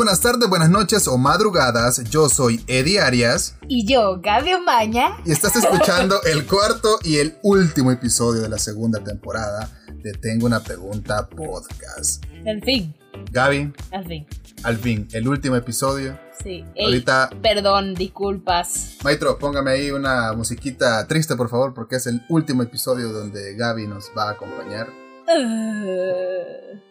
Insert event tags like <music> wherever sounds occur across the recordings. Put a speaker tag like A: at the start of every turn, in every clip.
A: buenas tardes, buenas noches o madrugadas. Yo soy Eddie Arias.
B: Y yo, Gaby Omaña.
A: Y estás escuchando <laughs> el cuarto y el último episodio de la segunda temporada de Tengo una pregunta podcast.
B: Al fin.
A: Gaby.
B: Al fin.
A: Al fin, el último episodio.
B: Sí.
A: Ahorita.
B: Perdón, disculpas.
A: Maestro, póngame ahí una musiquita triste, por favor, porque es el último episodio donde Gaby nos va a acompañar.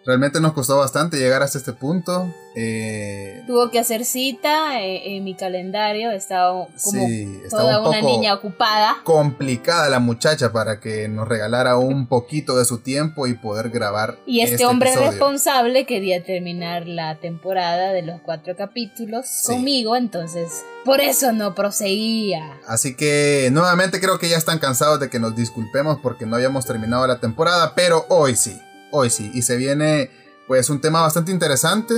A: Realmente nos costó bastante llegar hasta este punto. Eh,
B: Tuvo que hacer cita eh, en mi calendario. Estaba como
A: sí, estaba
B: toda
A: un
B: una niña ocupada.
A: complicada la muchacha para que nos regalara un <laughs> poquito de su tiempo y poder grabar.
B: Y este, hombre
A: episodio.
B: responsable quería terminar la temporada de los cuatro capítulos
A: Sí.
B: conmigo, entonces por eso no proseguía.
A: Así que nuevamente creo que ya están cansados de que nos disculpemos porque no habíamos terminado la temporada, pero hoy sí, hoy sí. Y se viene pues un tema bastante interesante.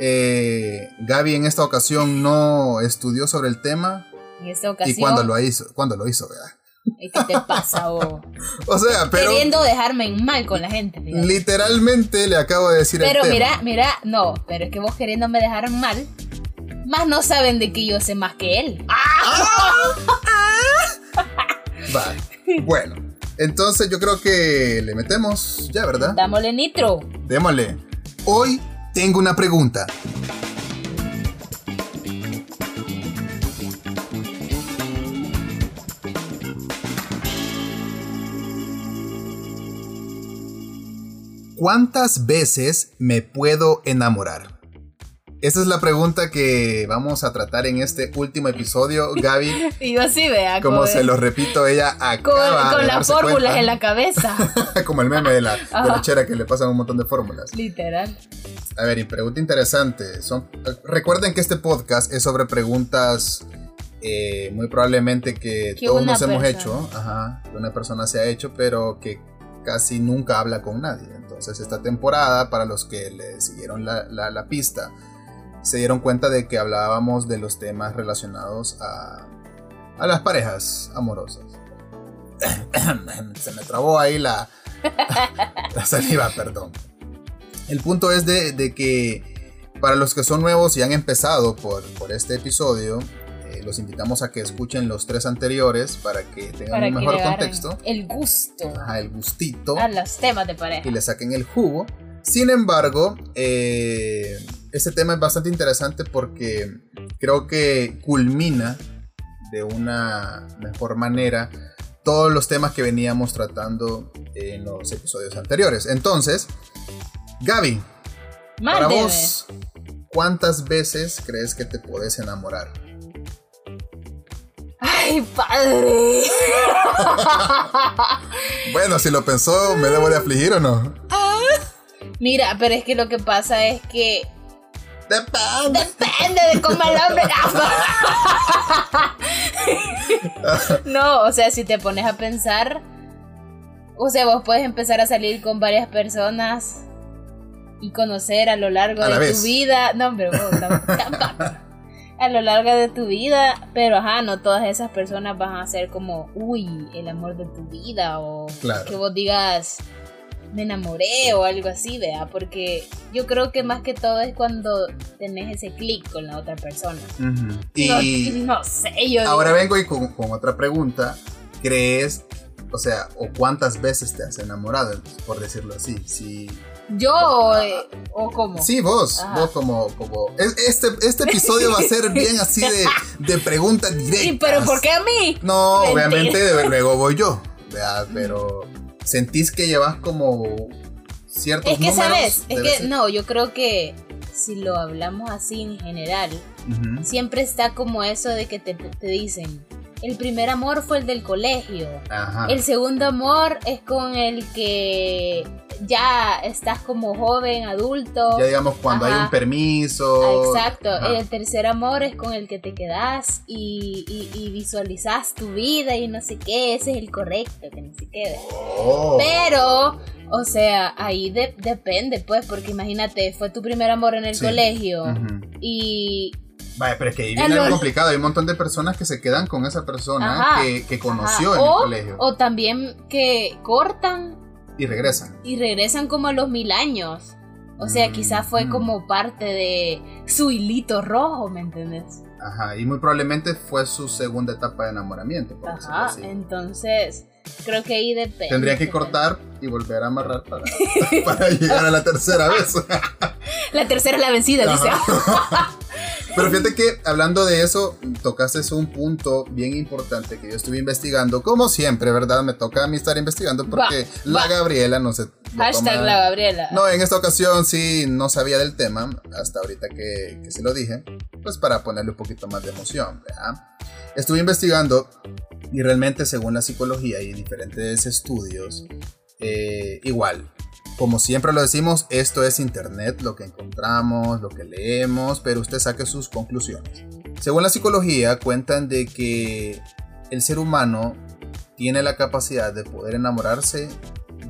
A: Eh, Gaby en esta ocasión no estudió sobre el tema.
B: En esta ocasión,
A: ¿Y cuándo lo hizo? ¿Cuándo lo hizo? ¿verdad?
B: ¿qué te pasa? <laughs>
A: O sea, pero
B: Queriendo dejarme en mal con la gente.
A: literalmente le acabo de decir
B: Pero
A: el tema.
B: mira, mira, no, pero es que vos queriéndome dejar mal, más no saben de que yo sé más que él. <laughs>
A: Va. Bueno, entonces yo creo que le metemos ya, ¿verdad?
B: Dámosle nitro.
A: Démosle. Hoy tengo una pregunta. ¿Cuántas veces me puedo enamorar? Esa es la pregunta que vamos a tratar en este último episodio, Gaby. <laughs>
B: Y yo sí, vea.
A: Como
B: con,
A: se lo repito, ella <laughs>
B: con,
A: acaba
B: con
A: de
B: las fórmulas en la cabeza. <laughs>
A: como el meme de la, de la chera que le pasan un montón de fórmulas.
B: Literal.
A: A ver, y pregunta interesante. Son, recuerden que este podcast es sobre preguntas eh, muy probablemente que,
B: Que
A: todos nos hemos hecho, ajá, que una persona se ha hecho, pero que casi nunca habla con nadie. Entonces esta temporada, para los que le siguieron la, la- la pista, se dieron cuenta de que hablábamos de los temas relacionados a, a las parejas amorosas. <coughs> se me trabó ahí la, <laughs> la saliva, perdón. El punto es de, de que para los que son nuevos y han empezado por, por este episodio, eh, los invitamos a que escuchen los tres anteriores para que tengan
B: Para
A: un mejor contexto,
B: el gusto
A: ajá, el gustito
B: a los temas de pareja.
A: y le saquen el jugo. Sin embargo, eh, este tema es bastante interesante porque creo que culmina de una mejor manera todos los temas que veníamos tratando en los episodios anteriores. Entonces, Gaby, para vos, ¿cuántas veces crees que te puedes enamorar?
B: ¡Ay, padre! <laughs>
A: Bueno, si lo pensó, ¿me debo de afligir o no?
B: Mira, pero es que lo que pasa es que
A: Depende.
B: depende de cómo el hombre. <laughs> no, o sea, si te pones a pensar, o sea, vos puedes empezar a salir con varias personas y conocer a lo largo
A: A la
B: de
A: vez.
B: tu vida. No, hombre, vos, <laughs> tampoco. A lo largo de tu vida, pero ajá, no todas esas personas van a ser como, uy, el amor de tu vida, o
A: Claro.
B: que vos digas, me enamoré o algo así, vea, porque yo creo que más que todo es cuando tenés ese clic con la otra persona. No,
A: Y <laughs>
B: no sé, yo
A: ahora
B: digo,
A: vengo y con, con otra pregunta. ¿Crees, o sea, o cuántas veces te has enamorado, por decirlo así? Si,
B: yo eh, o como.
A: sí, vos,
B: Ajá.
A: vos como, como es- este, este episodio va a ser <laughs> bien así de, de preguntas directas.
B: Sí, pero ¿por qué a mí?
A: No,
B: Mentira.
A: obviamente luego voy yo, ¿verdad? Pero sentís que llevas como ciertos
B: Es que
A: números
B: sabes, es que no, yo creo que si lo hablamos así en general, siempre está como eso de que te, te dicen, el primer amor fue el del colegio.
A: Ajá.
B: El segundo amor es con el que ya estás como joven, adulto.
A: Ya digamos cuando hay un permiso.
B: Exacto,
A: Ajá.
B: el tercer amor es con el que te quedas y, y, tu vida y no sé qué, ese es el correcto, que no sé qué.
A: Oh.
B: Pero, o sea, ahí de- depende, pues, porque imagínate, fue tu primer amor en el
A: Sí.
B: colegio y
A: Vaya, pero es que ahí
B: Ah,
A: viene algo complicado. Hay un montón de personas que se quedan con esa persona
B: Ajá.
A: que, que conoció
B: ajá,
A: en
B: o,
A: el colegio
B: o también que cortan
A: y regresan.
B: y regresan como a los mil años. O sea, quizás fue
A: Mm.
B: como parte de su hilito rojo, ¿me entiendes?
A: Ajá, y muy probablemente fue su segunda etapa de enamoramiento. por
B: Ajá,
A: así.
B: entonces creo que ahí depende.
A: Tendría que cortar y volver a amarrar para, <laughs> para llegar a la tercera vez. <laughs>
B: La tercera es la vencida, dice. <laughs>
A: Pero fíjate que hablando de eso, tocaste un punto bien importante que yo estuve investigando. Como siempre, ¿verdad? Me toca a mí estar investigando porque
B: Va,
A: la. Gabriela no se...
B: Hashtag
A: toma-
B: la Gabriela.
A: No, en esta ocasión sí no sabía del tema, hasta ahorita que, que se lo dije, pues para ponerle un poquito más de emoción, ¿verdad? Estuve investigando y realmente según la psicología y diferentes estudios, eh, igual, como siempre lo decimos, esto es internet, lo que encontramos, lo que leemos, pero usted saque sus conclusiones. Según la psicología, cuentan de que el ser humano tiene la capacidad de poder enamorarse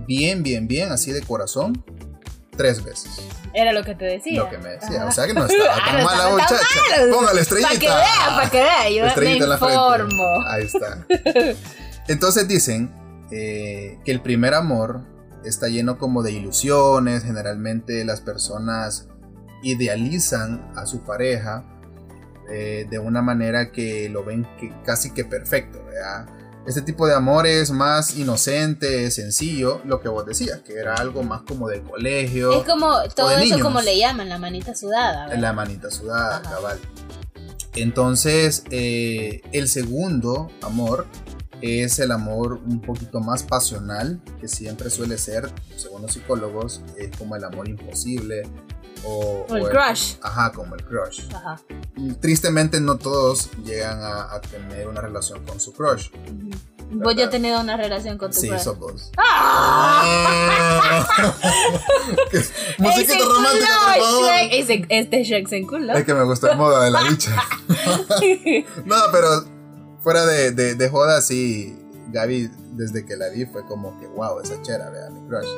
A: bien, bien, bien, así de corazón, tres veces.
B: Era lo que te decía.
A: Lo que me decía.
B: Ajá.
A: O sea que no estaba <laughs>
B: Ah,
A: tan
B: no
A: mala muchacha. Póngale estrellita.
B: Para que vea, para que vea. Yo me
A: Estrellita en la
B: informo.
A: Ahí está. <laughs> Entonces dicen eh, que el primer amor está lleno como de ilusiones. Generalmente las personas idealizan a su pareja eh, de una manera que lo ven que- casi que perfecto. ¿verdad? Este tipo de amor es más inocente, sencillo, lo que vos decías, que era algo más como del colegio.
B: Es como todo
A: de
B: eso
A: niños.
B: como le llaman, la manita sudada. ¿verdad?
A: La manita sudada,
B: Ajá.
A: cabal. Entonces, eh, el segundo amor es el amor un poquito más pasional, que siempre suele ser, según los psicólogos, es como el amor imposible. O,
B: O el
A: o
B: crush.
A: Ajá, como el crush.
B: Ajá.
A: Tristemente no todos llegan a, a tener una relación con su crush.
B: Ujú. Vos ya has tenido una relación con tu
A: Sí,
B: crush.
A: sos vos.
B: ¡Ah! <laughs>
A: Musiquita romántica, por favor.
B: Shrek. Este Shrek se enculó.
A: Es que me gustó el modo de la <laughs> dicha. <laughs> No, pero fuera de, de, de joda, sí, Gaby, desde que la vi, fue como que, wow, esa chera, vea, mi crush.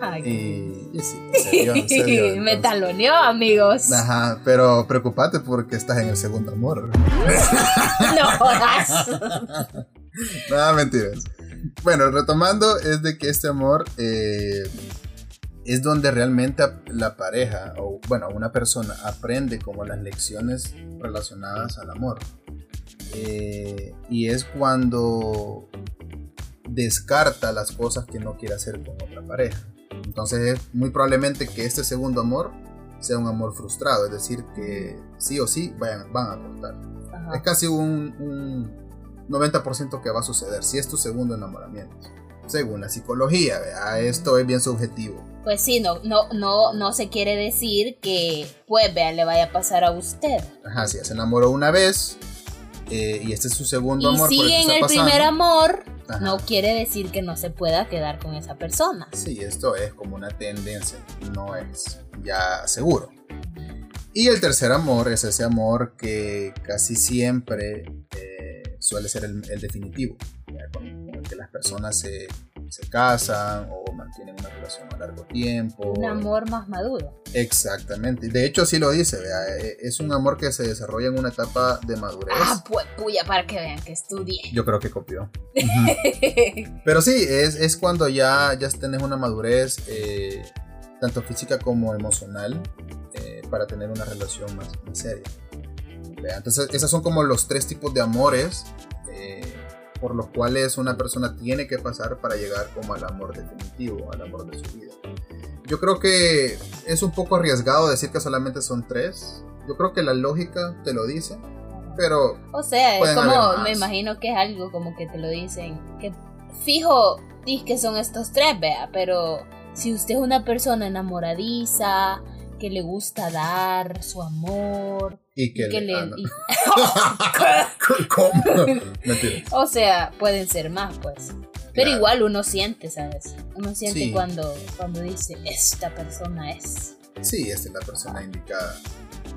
B: Ay,
A: Y, y sí, se dio, se dio, <laughs>
B: Me taloneó, amigos.
A: Ajá, pero preocupate porque estás en el segundo amor. <laughs>
B: No jodas. <laughs>
A: Nada, mentiras. Bueno, retomando, es de que este amor eh, es donde realmente la pareja, o bueno, una persona aprende como las lecciones relacionadas al amor. Eh, y es cuando descarta las cosas que no quiere hacer con otra pareja. Entonces es muy probablemente que este segundo amor sea un amor frustrado, es decir, que sí o sí vayan, van a cortar. Es
B: Ajá.
A: casi un, un 90% que va a suceder si es tu segundo enamoramiento. Según la psicología, ¿vea? esto es bien subjetivo.
B: Pues sí, no, no, no, no se quiere decir que, pues, vea, le vaya a pasar a usted.
A: Ajá, si se enamoró una vez eh, y este es su segundo
B: Y
A: amor. que
B: sigue en el
A: pasando,
B: primer amor,
A: Ajá.
B: no quiere decir que no se pueda quedar con esa persona.
A: Sí, esto es como una tendencia, no es ya seguro. Y el tercer amor es ese amor que casi siempre eh, suele ser el, el definitivo, ¿ya? con, con el que las personas se, se casan o mantienen una relación a largo tiempo.
B: Un amor más maduro.
A: Exactamente. De hecho, sí lo dice, vea, eh, es un amor que se desarrolla en una etapa de madurez.
B: Ah, pues puya, para que vean que estudié.
A: Yo creo que copió. <laughs> Pero sí, es, es cuando ya, ya tenés una madurez, eh, tanto física como emocional, eh, para tener una relación más, más seria. Vea, Entonces, esos son como los tres tipos de amores eh, por los cuales una persona tiene que pasar para llegar como al amor definitivo, al amor de su vida. Yo creo que es un poco arriesgado decir que solamente son tres. Yo creo que la lógica te lo dice, pero
B: O sea, es como, me imagino que es algo como que te lo dicen, que fijo, dis que son estos tres, vea, pero si usted es una persona enamoradiza, que le gusta dar su amor,
A: y que,
B: que
A: le-
B: le...
A: ah, no.
B: y- <laughs>
A: ¿Cómo? Mentira.
B: o sea, pueden ser más, pues. Pero
A: Claro.
B: igual uno siente, ¿sabes? Uno siente
A: Sí.
B: cuando, cuando dice, esta persona es.
A: Sí, esta es la persona indicada.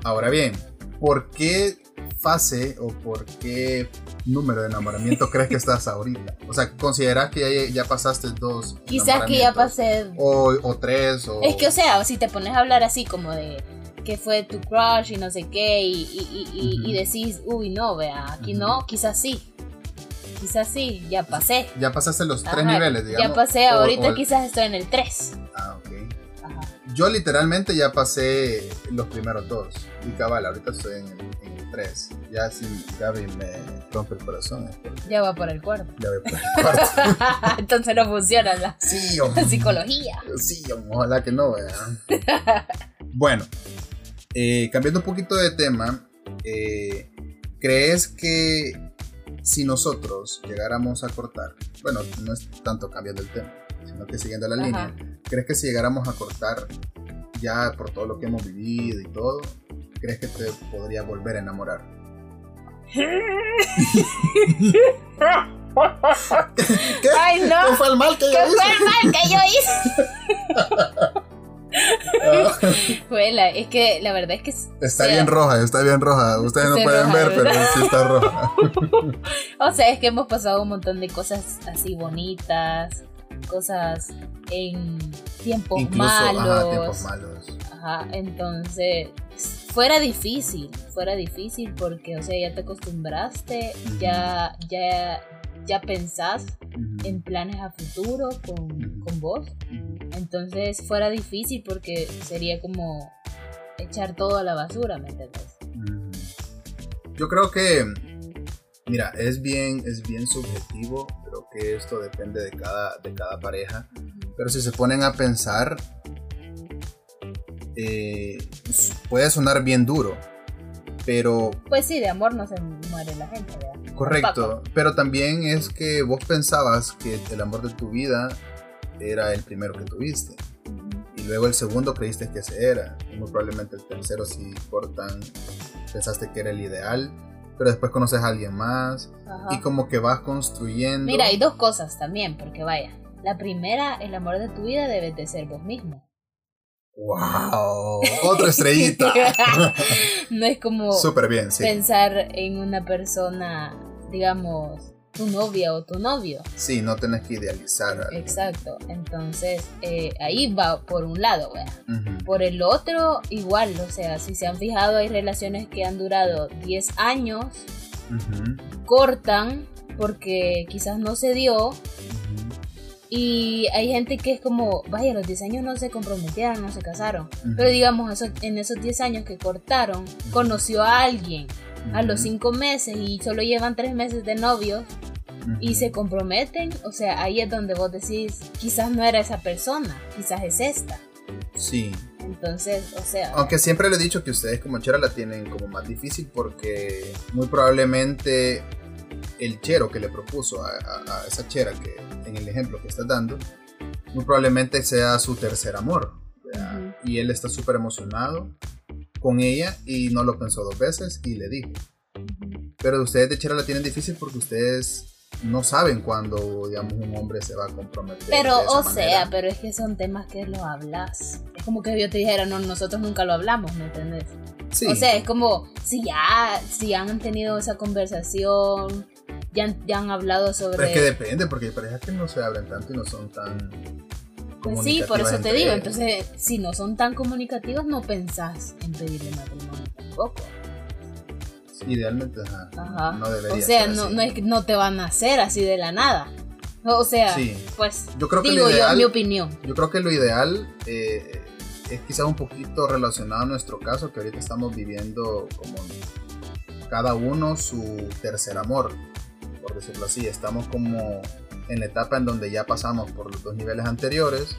A: Ahora bien, ¿por qué fase o por qué número de enamoramiento <laughs> crees que estás ahorita? O sea, ¿consideras que ya, ya pasaste dos?
B: Quizás que ya pasé...
A: O, o tres, o...
B: Es que, o sea, si te pones a hablar así como de que fue tu crush y no sé qué, y, y, y, y-
A: Ujú.
B: y decís, uy, no, vea, aquí
A: Ujú.
B: no, quizás sí. Quizás sí, ya pasé.
A: Ya pasaste los tres
B: Ajá,
A: niveles, digamos.
B: Ya pasé,
A: o-
B: ahorita
A: o el-
B: quizás estoy en el 3.
A: Ah, ok.
B: Ajá.
A: Yo literalmente ya pasé los primeros dos. Y cabal, ahorita estoy en el, en el 3. Ya si Gaby me rompe el corazón.
B: Ya va por el cuerpo.
A: Ya voy por el <laughs> cuarto.
B: Entonces no funciona la,
A: sí,
B: la psicología.
A: Sí, ojalá que no, ¿verdad? <laughs> bueno, eh, cambiando un poquito de tema, eh, ¿crees que si nosotros llegáramos a cortar, bueno, no es tanto cambiando el tema, sino que siguiendo la
B: Ajá.
A: línea, ¿crees que si llegáramos a cortar ya por todo lo que hemos vivido y todo, ¿crees que te podría volver a enamorar? <laughs> <laughs> ¿Qué?
B: Ay, no.
A: ¿Qué fue el mal que yo
B: ¿Qué
A: hice?
B: fue el mal que yo hice? <laughs> Juela, es que la verdad es que.
A: Está
B: o sea,
A: bien roja, está bien roja. Ustedes no pueden
B: roja,
A: ver, pero sí está roja. <laughs>
B: O sea, es que hemos pasado un montón de cosas así bonitas, cosas en tiempos
A: Incluso,
B: malos.
A: ajá, tiempos malos.
B: Ajá, entonces fuera difícil, fuera difícil porque, o sea, ya te acostumbraste, ya, ya, ya pensás en planes a futuro con, con vos. Entonces fuera difícil porque sería como echar todo a la basura, ¿me entiendes?
A: Yo creo que, mira, es bien, es bien subjetivo. Creo que esto depende de cada, de cada pareja. Pero si se ponen a pensar, eh, puede sonar bien duro. Pero
B: Pues sí, de amor no se muere la gente, ¿verdad?
A: Correcto, pero también es que vos pensabas que el amor de tu vida era el primero que tuviste. Y luego el segundo creíste que ese era. Y muy probablemente el tercero, si cortan, pensaste que era el ideal. Pero después conoces a alguien más.
B: Ajá.
A: Y como que vas construyendo.
B: Mira, hay dos cosas también, porque vaya. La primera, el amor de tu vida debes de ser vos mismo.
A: ¡Wow! Otra estrellita. <laughs> <laughs>
B: no es como
A: Súper bien, sí.
B: pensar en una persona, digamos, tu novia o tu novio.
A: Sí, no tenés que idealizar. algo.
B: Exacto. Entonces, eh, ahí va por un lado, wea. Por el otro, igual, o sea, si se han fijado, hay relaciones que han durado 10 años, cortan porque quizás no se dio. Y hay gente que es como, vaya, a los 10 años no se comprometieron, no se casaron. Pero digamos, eso, en esos 10 años que cortaron, conoció a alguien a los
A: Ujú,
B: 5 meses y solo llevan 3 meses de novios y
A: ujú.
B: se comprometen. O sea, ahí es donde vos decís, quizás no era esa persona, quizás es esta.
A: Sí.
B: Entonces, o sea,
A: Aunque siempre le he dicho que ustedes como chera la tienen como más difícil porque muy probablemente el chero que le propuso a, a- a esa chera que en el ejemplo que estás dando, muy probablemente sea su tercer amor. ¿verdad?
B: Ujú.
A: Y él está súper emocionado con ella y no lo pensó dos veces y le dijo. Pero ustedes de chera la tienen difícil porque ustedes no saben cuándo, digamos, un hombre se va a comprometer.
B: pero, o
A: manera.
B: sea, pero es que son temas que lo hablas. Es como que yo te dijera, no, nosotros nunca lo hablamos, ¿me entendés?
A: Sí.
B: O sea, es como si ya, si han tenido esa conversación, ya han, ya han hablado sobre...
A: Pero es que depende, porque hay parejas que no se abren tanto y no son tan.
B: Pues sí, por eso
A: comunicativas
B: te digo.
A: ellas.
B: Entonces, si no son tan comunicativos, no pensás en pedirle matrimonio tampoco.
A: Idealmente, ajá.
B: Ajá.
A: No debería
B: o sea,
A: ser
B: no,
A: así.
B: no es que no te van a hacer así de la nada. O sea,
A: Sí.
B: pues
A: Yo creo que
B: digo
A: lo ideal,
B: yo mi opinión.
A: yo creo que lo ideal eh, es quizá un poquito relacionado a nuestro caso, que ahorita estamos viviendo como cada uno su tercer amor, por decirlo así. Estamos como en la etapa en donde ya pasamos por los dos niveles anteriores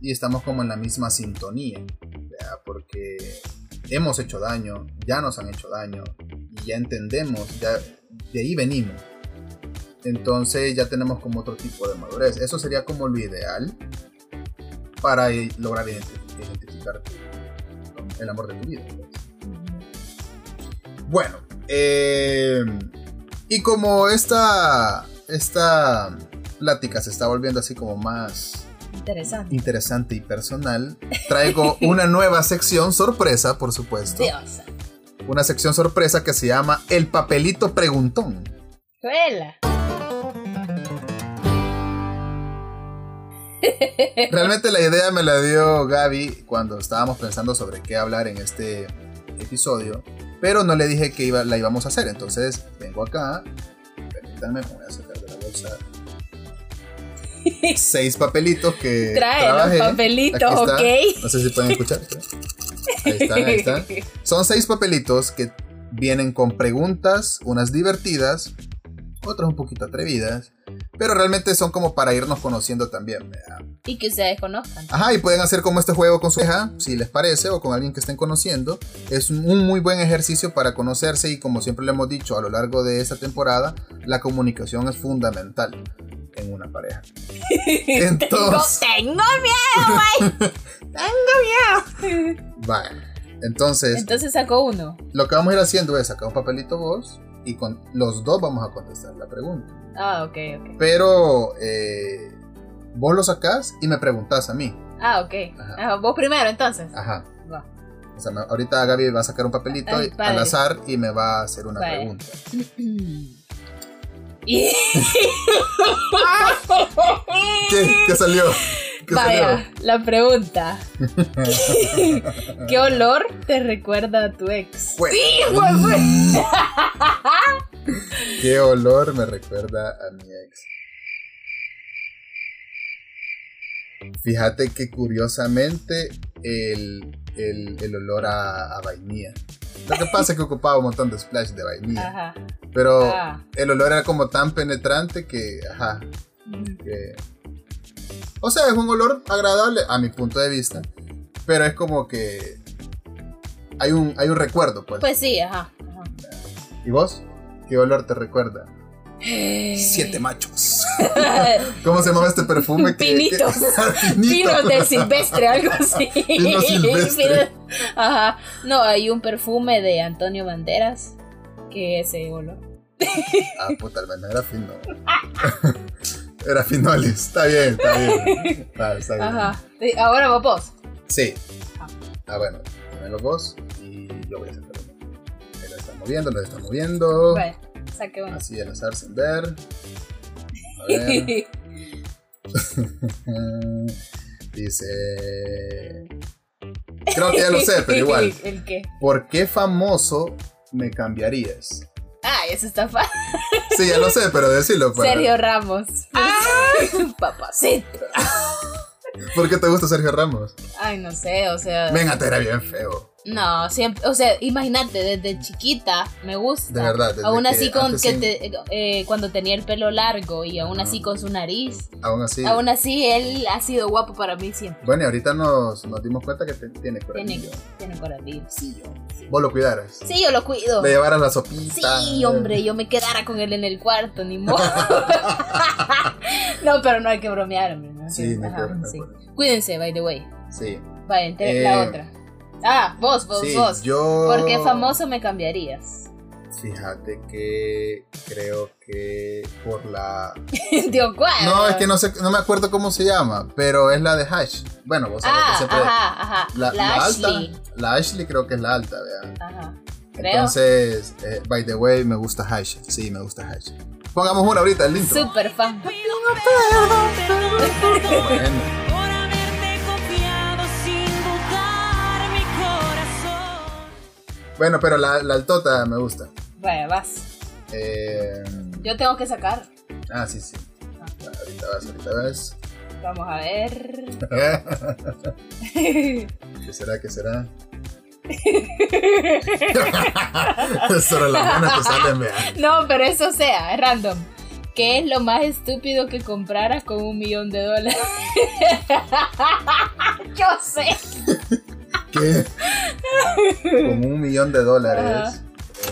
A: y estamos como en la misma sintonía, ¿verdad? porque hemos hecho daño, ya nos han hecho daño ya entendemos, ya de ahí venimos. Entonces ya tenemos como otro tipo de madurez. Eso sería como lo ideal para i- lograr identi- identificar el amor de tu vida. pues. Bueno, eh, y como esta, esta plática se está volviendo así como más
B: Interesante.
A: interesante y personal, traigo <laughs> una nueva sección sorpresa, por supuesto.
B: Dios.
A: Una sección sorpresa que se llama El papelito preguntón.
B: Juela. <laughs>
A: Realmente la idea me la dio Gaby cuando estábamos pensando sobre qué hablar en este episodio, pero no le dije que iba, la íbamos a hacer. Entonces vengo acá, permítanme, me voy a sacar de la bolsa <laughs> seis papelitos que
B: Trae
A: trabajé.
B: los papelitos, ok.
A: No sé si pueden escuchar. Ahí está, ahí está. <laughs> Son seis papelitos que vienen con preguntas, unas divertidas, otras un poquito atrevidas, pero realmente son como para irnos conociendo también. ¿verdad?
B: Y que ustedes conozcan.
A: Ajá, y pueden hacer como este juego con su hija, si les parece, o con alguien que estén conociendo. Es un muy buen ejercicio para conocerse y como siempre le hemos dicho a lo largo de esta temporada, la comunicación es fundamental en una pareja. <laughs> Entonces,
B: Tengo, tengo miedo, güey. <laughs> tengo miedo.
A: vale. Entonces,
B: Entonces sacó uno.
A: lo que vamos a ir haciendo es sacar un papelito vos y con los dos vamos a contestar la pregunta.
B: Ah, ok, ok.
A: Pero eh, vos lo sacás y me preguntás a mí.
B: Ah, ok.
A: Ajá.
B: Vos primero, entonces.
A: Ajá.
B: Va.
A: O sea, me- ahorita Gaby va a sacar un papelito
B: Ay,
A: y-
B: padre.
A: al azar y me va a hacer una
B: Vale.
A: pregunta. <laughs> ¿Qué? ¿Qué salió? ¿Qué
B: Vaya, la pregunta. ¿Qué, qué olor te recuerda a tu ex?
A: Fue.
B: Sí, güey, güey. <laughs>
A: ¿Qué olor me recuerda a mi ex? Fíjate que curiosamente el, el- el olor a, a vainilla. Lo que pasa es que ocupaba un montón de splash de vainilla.
B: Ajá.
A: Pero
B: Ah.
A: el olor era como tan penetrante que, ajá, que... O sea, es un olor agradable a mi punto de vista. Pero es como que... Hay un, hay un recuerdo, pues.
B: Pues sí, ajá. ajá.
A: ¿Y vos? ¿Qué olor te recuerda? Siete machos. <laughs> ¿Cómo se llama este perfume? que-
B: Pinitos.
A: que- <laughs> Pinito.
B: Pino del silvestre, algo así.
A: Pino <laughs> silvestre.
B: Ajá. No, hay un perfume de Antonio Banderas que es ese olor.
A: Ah, puta, menos era fino. Era finolis. Está bien, está bien. <laughs> Ah, está bien.
B: Ajá. Sí, Ahora vos, vos.
A: Sí. Ah, bueno. Ponelo vos y yo voy a uno. Ahí lo está moviendo, lo está moviendo.
B: Vale, saque uno.
A: Así al azar sin ver. A ver. <laughs> Dice. Creo que ya lo sé, pero <laughs> igual.
B: ¿El qué?
A: ¿Por qué famoso me cambiarías?
B: Ah, eso está fácil.
A: Sí, ya lo sé, pero decirlo. para-
B: Sergio Ramos. <laughs> Papacito. <laughs>
A: ¿Por qué te gusta Sergio Ramos?
B: Ay, no sé, o sea.
A: Venga, te era bien feo.
B: No, siempre, o sea, imagínate, desde chiquita me gusta.
A: De verdad, desde
B: Aún
A: que
B: así con
A: antes
B: que
A: sí.
B: te- eh, cuando tenía el pelo largo y aún así con su nariz.
A: Aún así.
B: Aún así él ha sido guapo para mí siempre.
A: Bueno, y ahorita nos, nos dimos cuenta que te- tiene
B: Tiene,
A: coralillo.
B: tiene corazón. Sí, yo.
A: Vos lo cuidaras.
B: Sí, yo lo cuido.
A: Le llevaras la sopita.
B: Sí, hombre, yo me quedara con él en el cuarto, ni modo. <laughs> <laughs> no, pero no hay que bromear, hombre. ¿no?
A: Sí, no
B: Ajá, sí. Cuídense, by the way.
A: Sí.
B: Vaya, ente-
A: Eh,
B: la otra. Ah, vos, vos,
A: sí,
B: vos.
A: yo.
B: ¿Por qué famoso me cambiarías?
A: Fíjate que creo que por la. <laughs>
B: Tío, ¿cuál?
A: No, es que no sé, no me acuerdo cómo se llama, pero es la de Hash. Bueno, vos sabés que
B: Ah,
A: siempre.
B: ajá, ajá.
A: La,
B: La,
A: la
B: Ashley.
A: alta. La Ashley creo que es la alta, ¿verdad?
B: Ajá. Creo.
A: Entonces, eh, by the way, me gusta Hash. Sí, me gusta Hash. Pongamos una ahorita, el intro.
B: Super fan.
A: Bueno. Bueno, pero la, la altota me gusta.
B: Vaya, vas.
A: Eh,
B: Yo tengo que sacar.
A: ah, sí, sí. Ahorita vas, ahorita vas.
B: Vamos a ver. <laughs>
A: ¿Qué será? ¿Qué será? <laughs> Sobre te
B: no, pero eso sea, es random. ¿Qué es lo más estúpido que compraras con un millón de dólares? <laughs> Yo sé.
A: ¿Qué? Con un millón de dólares.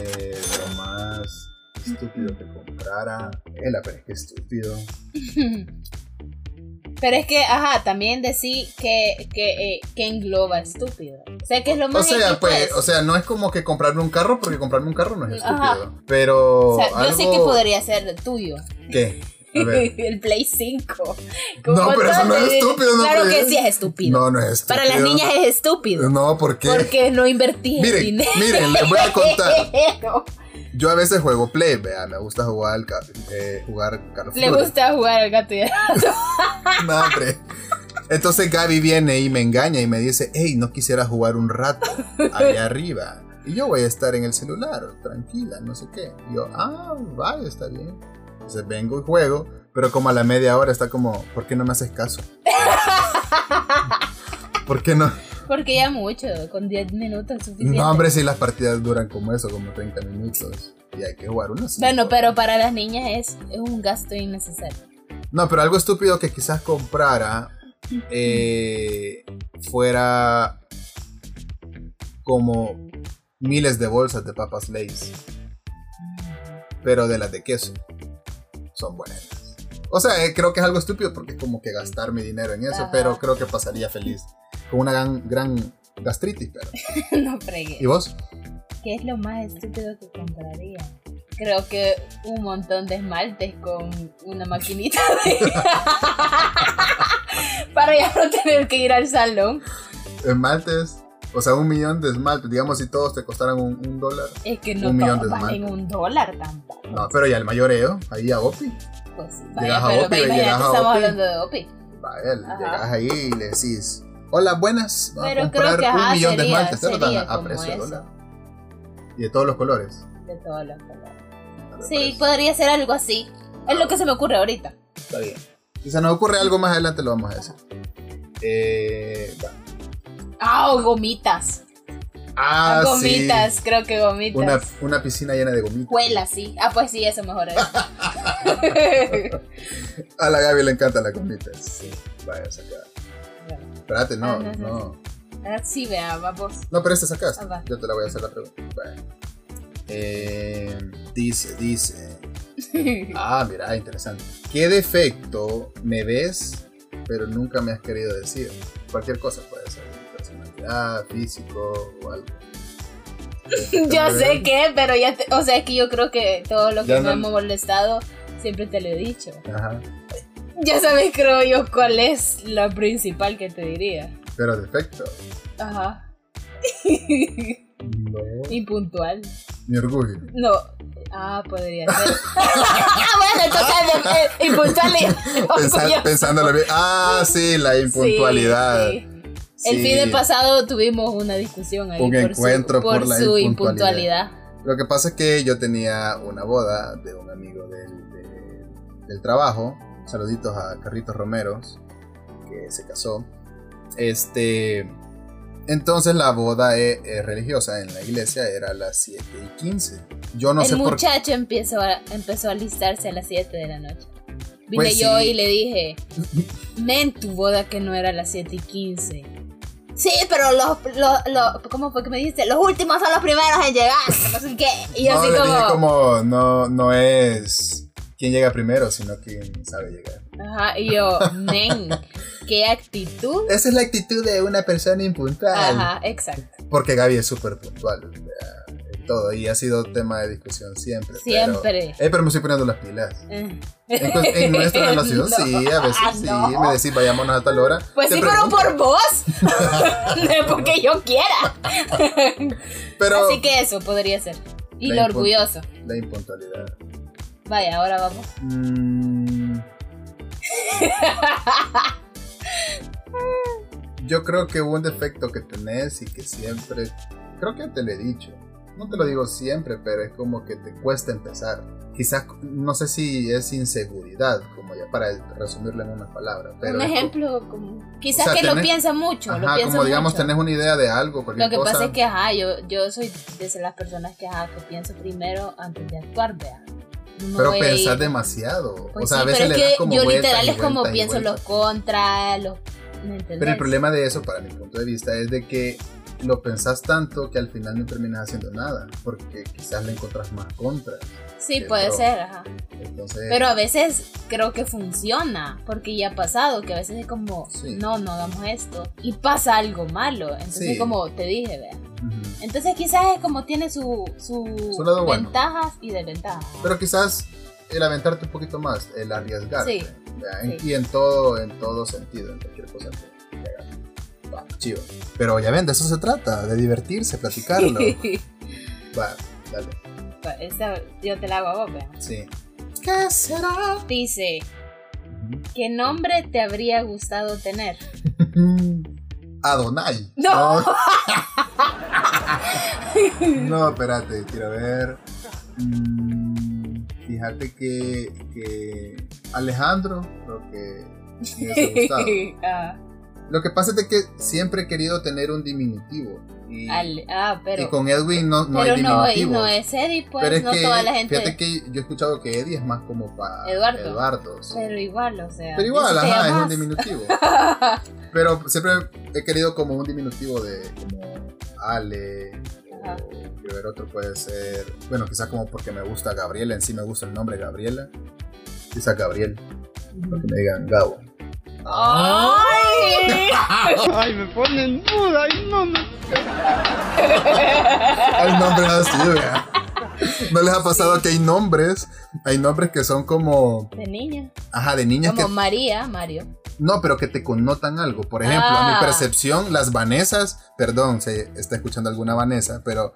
A: eh, lo más estúpido que comprara. Es la pero es que estúpido. <laughs>
B: Pero es que, ajá, también decir que, que, eh, que engloba estúpido. O sea, que es lo
A: O
B: más
A: sea,
B: X,
A: pues, o sea, no es como que comprarme un carro, porque comprarme un carro no es
B: Ajá.
A: estúpido. Pero.
B: O sea, yo sé que podría ser tuyo.
A: ¿Qué? <laughs>
B: El Play 5.
A: No, pero eso no es estúpido, no,
B: Claro
A: pues.
B: que sí es estúpido.
A: No, no es estúpido.
B: Para las niñas es estúpido.
A: No, ¿por qué?
B: Porque no invertí
A: Miren,
B: dinero.
A: miren, les voy a contar. <laughs> Yo a veces juego Play, vea, me gusta jugar, eh, jugar
B: Le gusta jugar al gato. <laughs>
A: No, hombre. Entonces Gaby viene y me engaña y me dice, hey, no quisiera jugar un rato allá arriba. Y yo voy a estar en el celular, tranquila, no sé qué. Y yo, ah, vaya, está bien. Entonces vengo y juego, Pero como a la media hora está como, ¿por qué no me haces caso? <laughs> ¿Por qué no?
B: Porque ya mucho, con 10 minutos es suficiente.
A: No, hombre, si las partidas duran como eso, como 30 minutos. Y hay que jugar unos.
B: Bueno, pero para las niñas es, es un gasto innecesario.
A: No, pero algo estúpido que quizás comprara eh, fuera como miles de bolsas de papas Lays, pero de las de queso. Son buenas. O sea, eh, creo que es algo estúpido porque es como que gastar mi dinero en eso,
B: Ajá.
A: pero creo que pasaría feliz. Con una gran, gran gastritis, pero. <laughs>
B: no fregues.
A: ¿Y vos?
B: ¿Qué es lo más estúpido que compraría? Creo que un montón de esmaltes con una maquinita de... <laughs> <laughs> Para ya no tener que ir al salón.
A: Esmaltes. O sea, un millón de esmaltes. Digamos, si todos te costaran un, un dólar.
B: Es que no
A: Un millón de esmaltes.
B: un dólar tampoco.
A: No, pero ya el mayoreo, ahí a Opi.
B: Pues sí,
A: Llegas
B: vaya,
A: a
B: pero
A: Opi, llegas a
B: estamos
A: Opi.
B: hablando de Opi. Ajá.
A: llegas ahí y le decís, hola, buenas, a
B: Pero creo
A: comprar
B: que,
A: un
B: ajá,
A: millón de
B: sería-
A: lo dan
B: sería
A: a, a precio de dólar. Y de todos los colores.
B: De todos los colores.
A: a ver,
B: Sí, podría ser algo así. Es lo que se me ocurre ahorita.
A: Está bien. Si se nos ocurre algo más adelante, lo vamos a decir. Eh.
B: Ah, o gomitas.
A: ah,
B: gomitas, creo que
A: sí.
B: gomitas.
A: Una, una piscina llena de gomitas.
B: Escuela, sí. Ah, pues sí, eso mejor es. <laughs>
A: A la Gaby le encantan las gomitas. Sí. Vaya, saca. Espérate, no,
B: Ah, no, no. Ah, sí, vea, vamos.
A: No, pero este sacaste.
B: Ah.
A: Yo te la voy a hacer la pregunta. Eh, dice, dice. <laughs> Ah, mira, interesante. ¿Qué defecto me ves, pero nunca me has querido decir? Cualquier cosa puede ser. Personalidad, físico o algo. <laughs>
B: Yo sé que, pero ya, te- o sea, es que yo creo que todo lo que
A: Ya
B: me
A: no-
B: hemos molestado, siempre te lo he dicho.
A: Ajá.
B: Ya sabes, creo yo, cuál es la principal que te diría.
A: Pero defecto.
B: Ajá.
A: No.
B: Impuntual.
A: Mi orgullo.
B: No. Ah, podría ser. <laughs> bueno, entonces, eh, impuntual y
A: Pensa-
B: orgulloso.
A: pensándolo bien. Ah, sí, la impuntualidad.
B: Sí, sí. El
A: Sí.
B: fin de pasado tuvimos una discusión ahí
A: Un
B: por
A: encuentro
B: su, por
A: por la
B: su
A: impuntualidad.
B: impuntualidad.
A: Lo que pasa es que yo tenía una boda de un amigo del, de- del trabajo. Saluditos a Carritos Romeros, que se casó. Este. Entonces la boda eh, eh, religiosa en la iglesia era a las 7 y 15. Yo no
B: el
A: sé por qué.
B: muchacho empezó a, empezó a alistarse a las 7 de la noche. Vine
A: Pues
B: yo
A: sí.
B: y le dije, men, tu boda que no era a las 7 y 15. Sí, pero los, los, los- ¿cómo fue que me dijiste? Los últimos son los primeros en llegar, no sé qué. Y yo
A: no,
B: así como,
A: como no, no es quien llega primero, sino quien sabe llegar.
B: ajá, y yo, men, qué actitud.
A: Esa es la actitud de una persona impuntual.
B: Ajá, exacto.
A: Porque Gaby es súper puntual todo y ha sido tema de discusión siempre. pero-
B: Siempre.
A: eh, pero me estoy poniendo las pilas.
B: Eh.
A: En, en nuestra <laughs> relación,
B: No.
A: sí, a veces
B: Ah,
A: sí.
B: no.
A: Me decís, vayámonos a tal hora.
B: Pues sí, pero por vos. <laughs> <laughs> no es porque yo quiera.
A: Pero
B: Así que eso podría ser. Y lo orgulloso.
A: la impuntualidad.
B: Vaya, ahora vamos.
A: Mm. <laughs> Yo creo que un defecto que tenés y que siempre, creo que te lo he dicho, no te lo digo siempre, pero es como que te cuesta empezar. Quizás, no sé si es inseguridad, como ya para resumirlo en una palabra. Pero
B: Un ejemplo, como, quizás
A: O sea,
B: que lo
A: tenés-
B: piensa mucho. lo
A: Ajá,
B: piensa
A: como digamos,
B: mucho.
A: tenés una idea de algo,
B: Lo que
A: cosa.
B: pasa es que, ajá, yo, yo soy de las personas que, ajá, que pienso primero antes de actuar, vea. No
A: Pero pensás demasiado.
B: Pues
A: o sea,
B: sí,
A: a veces le das como
B: yo literal es como pienso los contras, los...
A: Pero el problema de eso, para mi punto de vista, es de que lo pensás tanto que al final no terminas haciendo nada. Porque quizás le encontrás más contras.
B: Sí, puede
A: pro.
B: ser, ajá.
A: Entonces,
B: Pero a veces creo que funciona, porque ya ha pasado, que a veces es como,
A: Sí.
B: no, no hagamos esto, y pasa algo malo. Entonces,
A: Sí.
B: como te dije, vea. Entonces, quizás es como tiene su, su,
A: Su lado bueno.
B: ventajas y desventajas.
A: Pero quizás el aventarte un poquito más, el arriesgarte.
B: Sí.
A: Y en todo, en todo sentido, en cualquier cosa que. Va, chivo. Pero ya ven, de eso se trata, de divertirse, platicarlo. <laughs> Va, dale.
B: Yo te la hago a vos, vea.
A: Sí. ¿Qué será?
B: Dice, ¿qué nombre te habría gustado tener? <laughs>
A: Adonai.
B: No. <laughs>
A: No, espérate, quiero ver. Mm, Fíjate que, que Alejandro, creo que me hubiese gustado.
B: ah,
A: Lo que pasa es de que siempre he querido tener un diminutivo. Y,
B: al- ah,
A: y
B: pero,
A: con Edwin no, no hay
B: pero no, y
A: diminutivo.
B: no es Eddie, pues
A: pero es
B: no
A: que,
B: toda la gente.
A: fíjate que yo he escuchado que Eddie es más como para
B: Eduardo.
A: Eduardo. sí.
B: Pero igual, o sea.
A: Pero igual, ajá, es un diminutivo. <laughs> Pero siempre he querido como un diminutivo de como Ale.
B: Ajá.
A: O ver otro puede ser. Bueno, quizás como porque me gusta Gabriela, en sí me gusta el nombre Gabriela. Quizás Gabriel, porque me digan Gabo.
B: ¡Ay!
C: Ay, me ponen duda y no me...
A: Hay nombres así, vea. ¿No les ha pasado que hay nombres? Hay nombres que son como.
B: De niña.
A: Ajá, de niñas
B: Como
A: que.
B: María, Mario.
A: No, pero que te connotan algo. Por ejemplo, a mi
B: Ah.
A: percepción, las Vanesas, perdón, se está escuchando alguna Vanessa, pero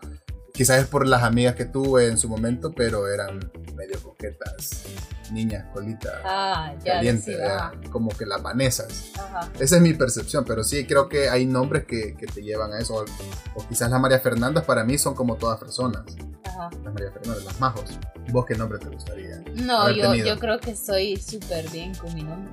A: quizás es por las amigas que tuve en su momento, pero eran medio coquetas, niñas, colita,
B: Ah, ya.
A: caliente,
B: sí,
A: ¿verdad?
B: ajá.
A: como que las Vanesas.
B: Ajá.
A: Esa es mi percepción, pero sí creo que hay nombres que, que te llevan a eso. O, o quizás las María Fernandas para mí son como todas personas.
B: Ajá.
A: Las María Fernandas, las Majos. ¿Vos qué nombre te gustaría?
B: No, yo, yo creo que estoy súper bien con mi nombre.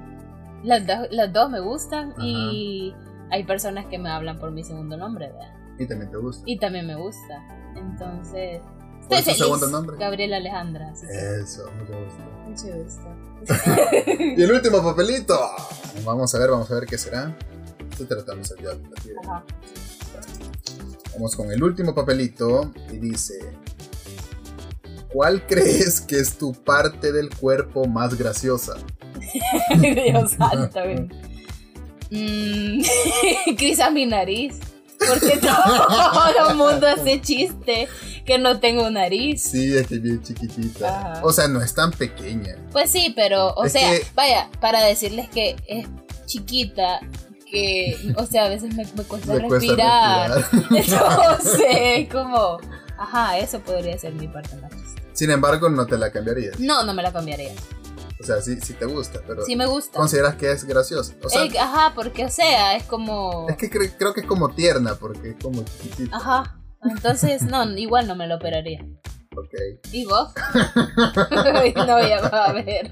B: Las, do- las dos me gustan y hay personas que me hablan por mi segundo nombre, ¿verdad?
A: Y también te gusta.
B: Y también me gusta. Entonces,
A: ¿Cuál es tu
B: feliz.
A: segundo nombre?
B: Gabriela Alejandra. sí.
A: Eso, mucho gusto.
B: Mucho gusto. <laughs>
A: Y el último papelito. Vamos a ver, vamos a ver qué será. Estoy tratando de tira.
B: Ajá.
A: Vamos con el último papelito y dice: ¿Cuál <laughs> crees que es tu parte del cuerpo más graciosa? <laughs>
B: Dios santo. Mm, quizá mi nariz. Porque <laughs> todo el mundo hace chiste que no tengo nariz.
A: Sí, es que bien chiquitita.
B: Ajá.
A: O sea, no es tan pequeña.
B: Pues sí, pero, o
A: Es
B: sea,
A: que-
B: vaya, para decirles que es chiquita, que, o sea, a veces me, me cuesta
A: Me cuesta
B: respirar.
A: respirar. <laughs>
B: Entonces, como, ajá, eso podría ser mi parte más.
A: Sin embargo, no te la cambiarías.
B: No, no me la cambiaría.
A: O sea, sí, sí te gusta, pero
B: Sí me gusta.
A: consideras que es graciosa. O sea,
B: Eh, ajá, porque, o sea, es como,
A: es que cre- creo que es como tierna porque es como chiquitita.
B: ajá. Entonces, no, igual no me lo operaría.
A: Ok.
B: ¿Y vos? <laughs> no, ya va a ver.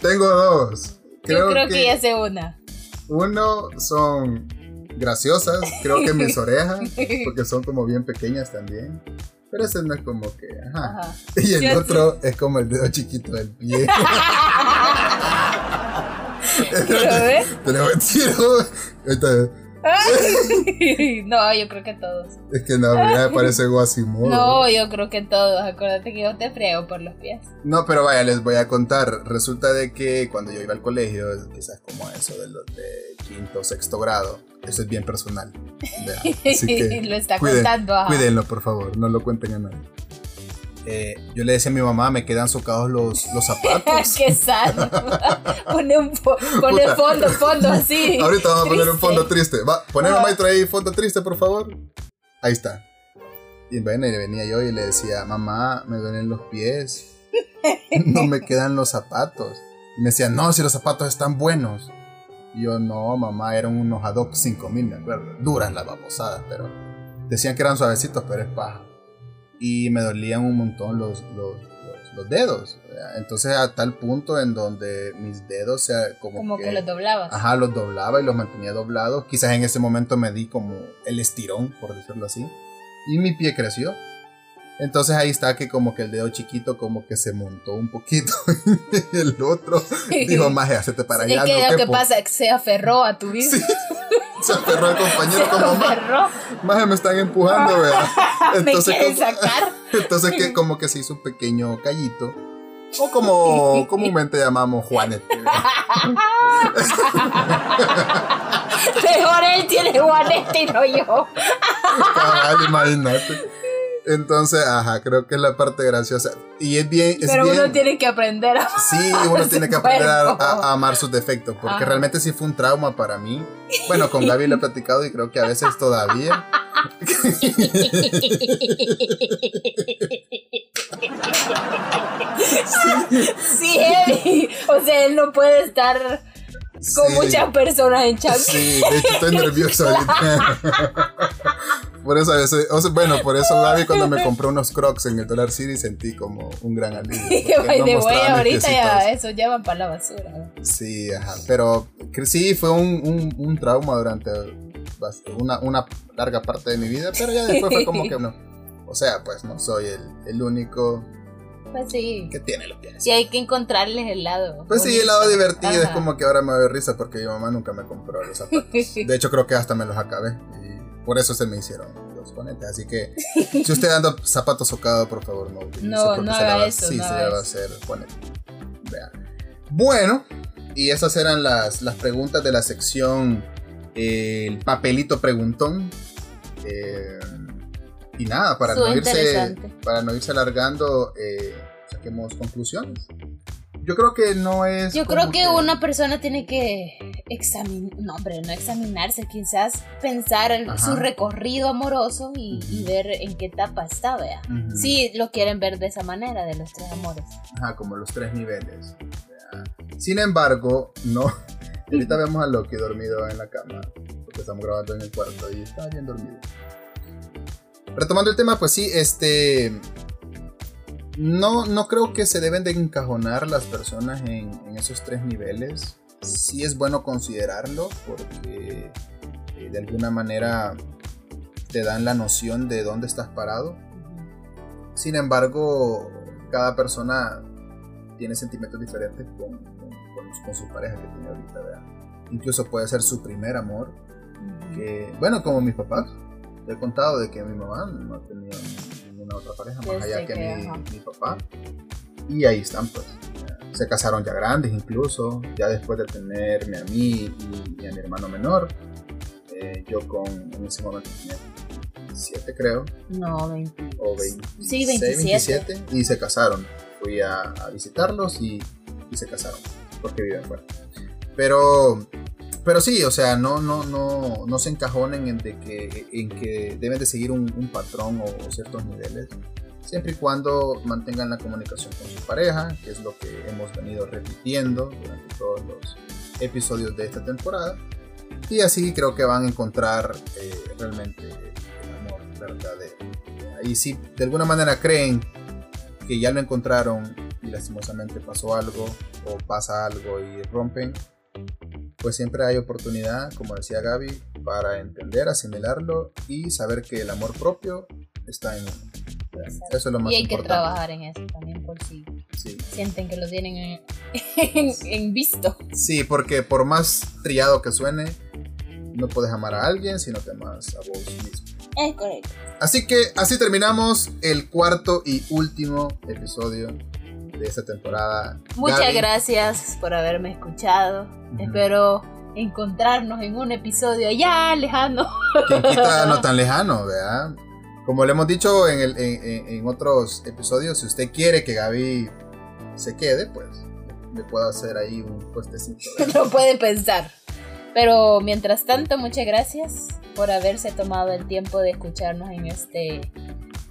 A: Tengo dos.
B: Yo creo que ya sé una.
A: Uno son graciosas, creo que mis <laughs> orejas, porque son como bien pequeñas también. Pero ese no es como que, ajá.
B: Ajá. <laughs>
A: Y el otro es como el dedo chiquito del pie.
B: ¿Quiero ver?
A: Te lo <laughs>
B: no, yo creo que todos.
A: Es que no, mira, me parece Guasimodo.
B: No, yo creo que todos. Acuérdate que yo te friego por los pies.
A: No, pero vaya, les voy a contar. Resulta de que cuando yo iba al colegio, quizás como eso de los de quinto, sexto grado, eso es bien personal. <laughs> Así que
B: lo está
A: cuiden-
B: contando. ajá.
A: Cuídenlo, por favor, no lo cuenten a nadie. Eh, yo le decía a mi mamá, me quedan socados los, los zapatos. <laughs>
B: Qué sano. <laughs> Pone un pone fondo, fondo así. <laughs>
A: Ahorita vamos a poner un fondo triste. Va, poneme
B: Ah.
A: maestro ahí fondo triste, por favor. Ahí está. Y bueno, y venía yo y le decía, mamá, me duelen los pies. No me quedan los zapatos. Y me decía, no, si los zapatos están buenos. Y yo, no, mamá, eran unos Adopt 5000, me acuerdo. Duras las babosadas, pero decían que eran suavecitos, pero es paja. Y me dolían un montón los, los, los- los dedos. Entonces, a tal punto en donde mis dedos se como,
B: Como que lo doblabas.
A: Ajá, los doblaba y los mantenía doblados. Quizás en ese momento me di como el estirón, por decirlo así. Y mi pie creció. Entonces ahí está que como que el dedo chiquito como que se montó un poquito. <laughs> y el otro dijo, maje, hacete para allá.
B: es que
A: no
B: lo que
A: quepo".
B: pasa es que se aferró a tu vida.
A: Sí. <laughs> Se aferró al compañero
B: se
A: como, "Ma-
B: aferró.
A: maje, me están empujando, ¿verdad? <laughs>
B: Me quieren
A: como-
B: sacar. <laughs>
A: entonces que como que se hizo un pequeño callito. O como comúnmente llamamos Juanete. <laughs>
B: Mejor él tiene Juanete y no yo.
A: Cabal, imagínate. Entonces, ajá, creo que es la parte graciosa. Y es bien. Es
B: Pero
A: bien,
B: uno tiene que aprender a.
A: Sí, uno tiene que aprender a,
B: cuerpo.
A: a- a amar sus defectos. Porque
B: Ajá.
A: realmente sí fue un trauma para mí. Bueno, con Gaby lo he platicado y creo que a veces todavía. <laughs>
B: Sí, heavy. O sea, él no puede estar con
A: Sí.
B: muchas personas en chat.
A: Sí, de hecho estoy nervioso ahorita. Por eso, a veces- o sea, bueno, por eso Gaby cuando me compró unos crocs en el Dollar City sentí como un gran alivio. <laughs> no mis
B: ahorita ya eso ya van para la basura.
A: Sí, ajá. Pero sí, fue un, un- un trauma durante una, una larga parte de mi vida, pero ya después fue como que <laughs> no. O sea, pues no soy el, el único
B: Pues sí.
A: que tiene los pies.
B: Sí, hay que encontrarles el lado.
A: Pues sí, el lado divertido es como que ahora me doy risa porque mi mamá nunca me compró los zapatos. <laughs> De hecho, creo que hasta me los acabé y por eso se me hicieron los ponentes. Así que si usted anda zapatos socados, por favor, no
B: No, no haga
A: va-
B: eso,
A: Sí,
B: no
A: se le va a hacer ponete. Vea. Bueno, y esas eran las, las preguntas de la sección eh, El papelito preguntón. Eh, y nada, para no, irse, para no irse alargando, eh, saquemos conclusiones. Yo creo que no es.
B: Yo creo que una persona tiene que examinar, no hombre, no examinarse, quizás pensar en su recorrido amoroso y, y
A: Ujú.
B: ver en qué etapa está, vea.
A: Ujú.
B: Si lo quieren ver de esa manera, de los tres amores.
A: Ajá, como los tres niveles. Sin embargo, no. <laughs> Ahorita <laughs> vemos a Loki dormido en la cama, porque estamos grabando en el cuarto y está bien dormido. Retomando el tema, pues sí, este. No, no creo que se deben de encajonar las personas en, en esos tres niveles. Sí es bueno considerarlo porque eh, de alguna manera te dan la noción de dónde estás parado. Sin embargo, cada persona tiene sentimientos diferentes con, con- con- con su pareja que tiene ahorita, ¿verdad? Incluso puede ser su primer amor, que, bueno, como mis papás, he contado de que mi mamá no ha tenido ninguna otra pareja más allá que,
B: que,
A: mi, mi papá. Y ahí están, pues. Se casaron ya grandes incluso, ya después de tenerme a mí y, y a mi hermano menor. Eh, yo con, en ese momento tenía 17 creo,
B: No, 20.
A: o 20,
B: Sí, 27.
A: y se casaron. Fui a, a visitarlos y, y se casaron porque viven fuera. Pero, pero sí, o sea, no, no, no, no se encajonen en, de que, en que deben de seguir un, un patrón o, o ciertos niveles. Siempre y cuando mantengan la comunicación con su pareja, que es lo que hemos venido repitiendo durante todos los episodios de esta temporada. Y así creo que van a encontrar eh, realmente el amor verdadero. Y si de alguna manera creen que ya lo encontraron y lastimosamente pasó algo o pasa algo y rompen, pues siempre hay oportunidad, como decía Gaby, para entender, asimilarlo y saber que el amor propio está en uno.
B: Exacto.
A: Eso es lo más
B: Y hay que
A: importante.
B: trabajar en eso también por si
A: Sí.
B: sienten que lo tienen en, <laughs> en- en visto.
A: Sí, porque por más trillado que suene, no puedes amar a alguien si no te amas a vos mismo.
B: Es correcto.
A: Así que así terminamos el cuarto y último episodio de esta temporada.
B: Muchas
A: Gaby,
B: gracias por haberme escuchado.
A: Ujú.
B: Espero encontrarnos en un episodio ya lejano.
A: quien quita no <laughs> tan lejano, ¿verdad? Como le hemos dicho en, el- en- en- otros episodios, si usted quiere que Gaby se quede, pues le puedo hacer ahí un puestecito. <laughs>
B: lo puede pensar. Pero mientras tanto, muchas gracias por haberse tomado el tiempo de escucharnos en este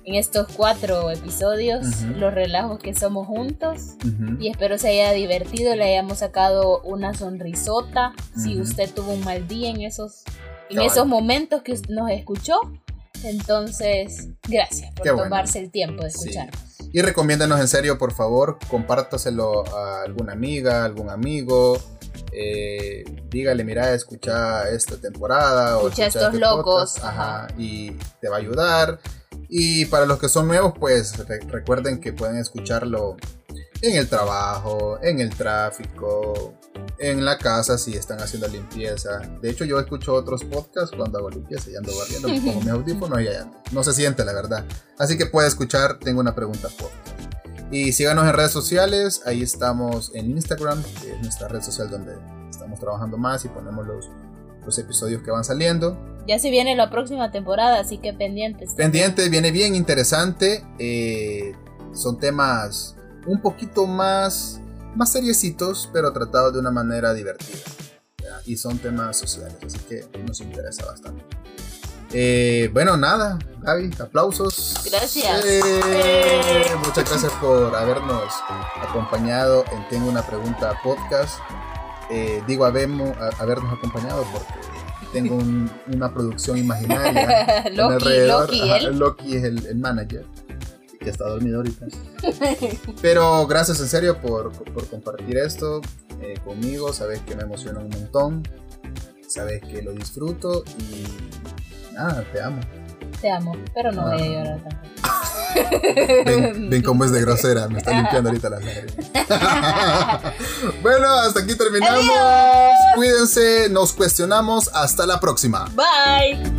B: en estos cuatro episodios,
A: Ujú.
B: los relajos que somos juntos.
A: Ujú.
B: Y espero se haya divertido, le hayamos sacado una sonrisota. Si
A: Ujú.
B: usted tuvo un mal día en esos, en
A: Cabal.
B: esos momentos que nos escuchó, entonces gracias por
A: Qué bueno.
B: tomarse el tiempo de
A: Sí.
B: escucharnos.
A: Y recomiéndanos en serio, por favor, compártaselo a alguna amiga, algún amigo. eh, dígale, mira, escucha esta temporada o
B: Escucha
A: escucha
B: estos
A: este
B: locos,
A: podcast", ajá, y te va a ayudar. Y para los que son nuevos, pues re- recuerden que pueden escucharlo en el trabajo, en el tráfico, en la casa si están haciendo limpieza. De hecho, yo escucho otros podcasts cuando hago limpieza y ando barriendo <laughs> con mis audífonos y ya no se siente, la verdad. Así que puede escuchar, tengo una pregunta podcast. Y síganos en redes sociales, ahí estamos en Instagram, que es nuestra red social donde estamos trabajando más y ponemos los, los episodios que van saliendo.
B: Ya se viene la próxima temporada, así que pendientes.
A: Pendiente, viene bien interesante. eh, son temas un poquito más, más seriecitos, pero tratados de una manera divertida. ¿ya? Y son temas sociales, así que nos interesa bastante. Eh, bueno, nada, Gaby, aplausos.
B: Gracias.
A: Eh, muchas gracias por habernos acompañado en Tengo una pregunta podcast. Eh, digo habemo- a- habernos acompañado porque tengo un- una producción imaginaria. <laughs> a mi
B: Loki,
A: alrededor.
B: Loki,
A: Ajá,
B: él.
A: Loki es el, el manager, que está dormido ahorita. <laughs> Pero gracias en serio por, por compartir esto eh, conmigo. Sabes que me emociona un montón. Sabes que lo disfruto y nada, te amo.
B: Te amo, pero no voy a llorar tanto. <laughs>
A: Ven, ven cómo es de grosera, me está limpiando ahorita las lágrimas. <laughs> bueno, hasta aquí terminamos. Cuídense, nos cuestionamos. Hasta la próxima.
B: Bye.